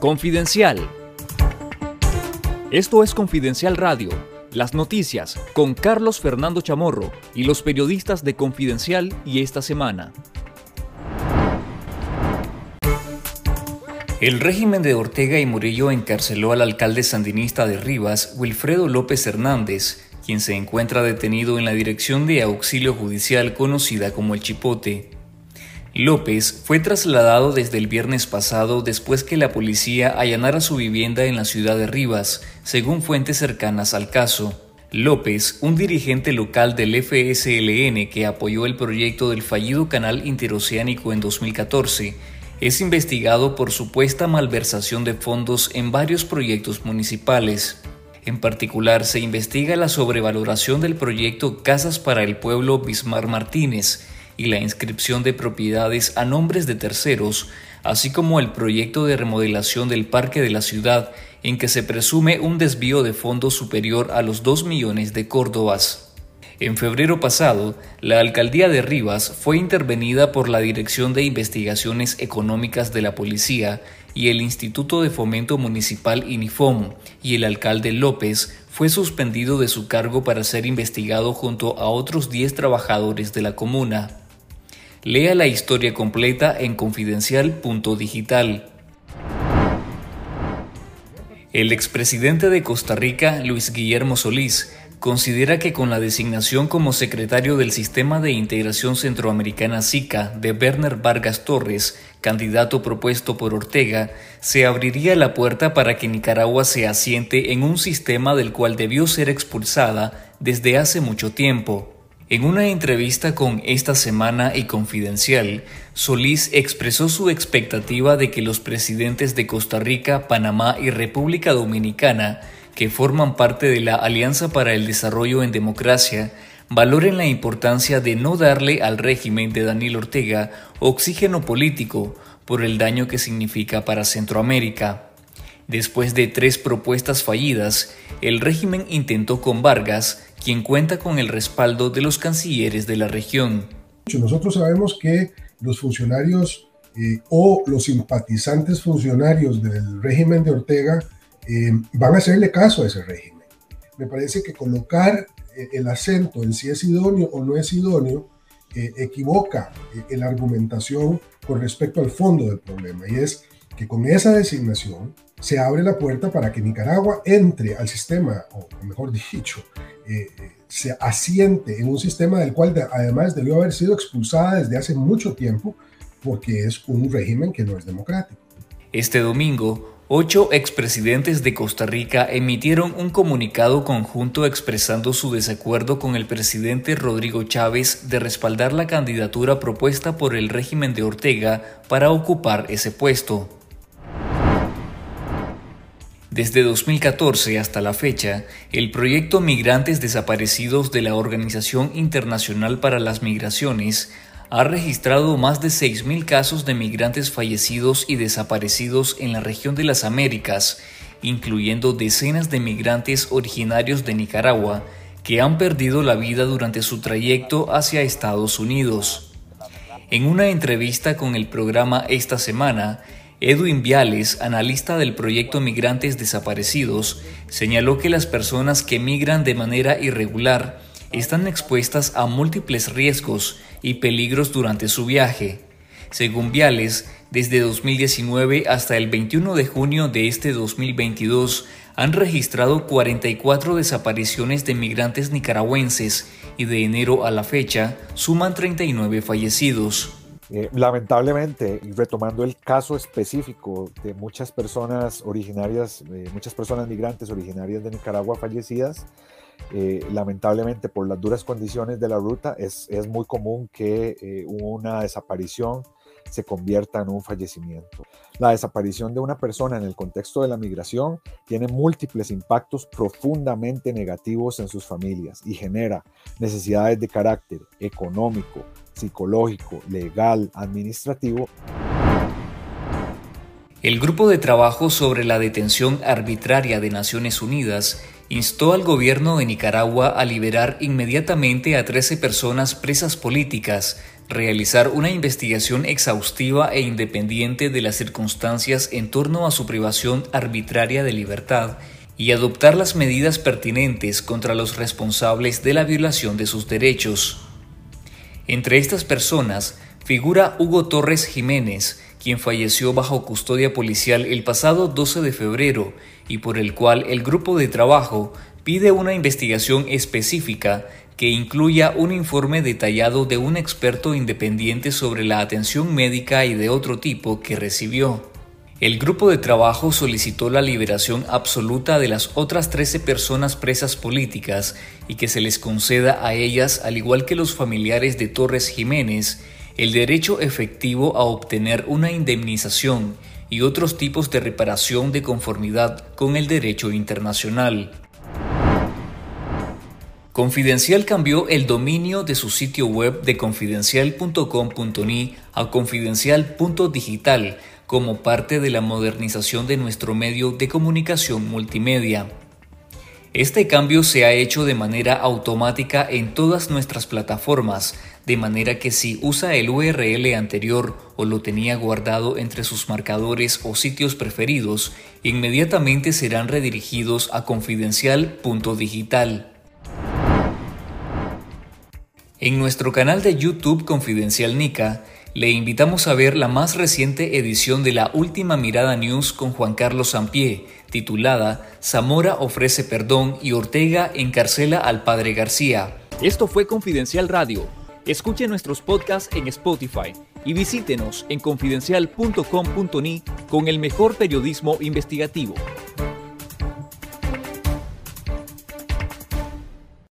Confidencial. Esto es Confidencial Radio, las noticias con Carlos Fernando Chamorro y los periodistas de Confidencial y esta semana. El régimen de Ortega y Murillo encarceló al alcalde sandinista de Rivas, Wilfredo López Hernández, quien se encuentra detenido en la dirección de auxilio judicial conocida como el Chipote. López fue trasladado desde el viernes pasado después que la policía allanara su vivienda en la ciudad de Rivas, según fuentes cercanas al caso. López, un dirigente local del FSLN que apoyó el proyecto del fallido canal interoceánico en 2014, es investigado por supuesta malversación de fondos en varios proyectos municipales. En particular, se investiga la sobrevaloración del proyecto Casas para el Pueblo Bismar Martínez y la inscripción de propiedades a nombres de terceros, así como el proyecto de remodelación del parque de la ciudad, en que se presume un desvío de fondos superior a los 2 millones de córdobas. En febrero pasado, la alcaldía de Rivas fue intervenida por la Dirección de Investigaciones Económicas de la Policía y el Instituto de Fomento Municipal INIFOM, y el alcalde López fue suspendido de su cargo para ser investigado junto a otros 10 trabajadores de la comuna. Lea la historia completa en confidencial.digital. El expresidente de Costa Rica, Luis Guillermo Solís, considera que con la designación como secretario del Sistema de Integración Centroamericana SICA de Werner Vargas Torres, candidato propuesto por Ortega, se abriría la puerta para que Nicaragua se asiente en un sistema del cual debió ser expulsada desde hace mucho tiempo. En una entrevista con Esta Semana y Confidencial, Solís expresó su expectativa de que los presidentes de Costa Rica, Panamá y República Dominicana que forman parte de la Alianza para el Desarrollo en Democracia valoren la importancia de no darle al régimen de Daniel Ortega oxígeno político por el daño que significa para Centroamérica. Después de tres propuestas fallidas, el régimen intentó con Vargas, quien cuenta con el respaldo de los cancilleres de la región. Nosotros sabemos que los funcionarios eh, o los simpatizantes funcionarios del régimen de Ortega eh, van a hacerle caso a ese régimen. Me parece que colocar eh, el acento en si es idóneo o no es idóneo eh, equivoca la argumentación con respecto al fondo del problema y es que con esa designación se abre la puerta para que Nicaragua entre al sistema, o mejor dicho, se asiente en un sistema del cual además debió haber sido expulsada desde hace mucho tiempo porque es un régimen que no es democrático. Este domingo, Ocho expresidentes de Costa Rica emitieron un comunicado conjunto expresando su desacuerdo con el presidente Rodrigo Chávez de respaldar la candidatura propuesta por el régimen de Ortega para ocupar ese puesto. Desde 2014 hasta la fecha, el proyecto Migrantes Desaparecidos de la Organización Internacional para las Migraciones ha registrado más de 6.000 casos de migrantes fallecidos y desaparecidos en la región de las Américas, incluyendo decenas de migrantes originarios de Nicaragua que han perdido la vida durante su trayecto hacia Estados Unidos. En una entrevista con el programa esta semana, Edwin Viales, analista del proyecto Migrantes Desaparecidos, señaló que las personas que migran de manera irregular están expuestas a múltiples riesgos y peligros durante su viaje. Según Viales, desde 2019 hasta el 21 de junio de este 2022 han registrado 44 desapariciones de migrantes nicaragüenses y de enero a la fecha suman 39 fallecidos. Eh, lamentablemente, retomando el caso específico de muchas personas originarias, muchas personas migrantes originarias de Nicaragua fallecidas, eh, lamentablemente por las duras condiciones de la ruta es, es muy común que eh, una desaparición se convierta en un fallecimiento. La desaparición de una persona en el contexto de la migración tiene múltiples impactos profundamente negativos en sus familias y genera necesidades de carácter económico, psicológico, legal, administrativo. El Grupo de Trabajo sobre la Detención Arbitraria de Naciones Unidas instó al gobierno de Nicaragua a liberar inmediatamente a 13 personas presas políticas realizar una investigación exhaustiva e independiente de las circunstancias en torno a su privación arbitraria de libertad y adoptar las medidas pertinentes contra los responsables de la violación de sus derechos. Entre estas personas figura Hugo Torres Jiménez, quien falleció bajo custodia policial el pasado 12 de febrero y por el cual el grupo de trabajo pide una investigación específica que incluya un informe detallado de un experto independiente sobre la atención médica y de otro tipo que recibió. El grupo de trabajo solicitó la liberación absoluta de las otras 13 personas presas políticas y que se les conceda a ellas, al igual que los familiares de Torres Jiménez, el derecho efectivo a obtener una indemnización y otros tipos de reparación de conformidad con el derecho internacional. Confidencial cambió el dominio de su sitio web de confidencial.com.ni a confidencial.digital como parte de la modernización de nuestro medio de comunicación multimedia. Este cambio se ha hecho de manera automática en todas nuestras plataformas, de manera que si usa el URL anterior o lo tenía guardado entre sus marcadores o sitios preferidos, inmediatamente serán redirigidos a confidencial.digital. En nuestro canal de YouTube Confidencial Nica, le invitamos a ver la más reciente edición de la Última Mirada News con Juan Carlos Sampié, titulada Zamora ofrece perdón y Ortega encarcela al padre García. Esto fue Confidencial Radio. Escuche nuestros podcasts en Spotify y visítenos en confidencial.com.ni con el mejor periodismo investigativo.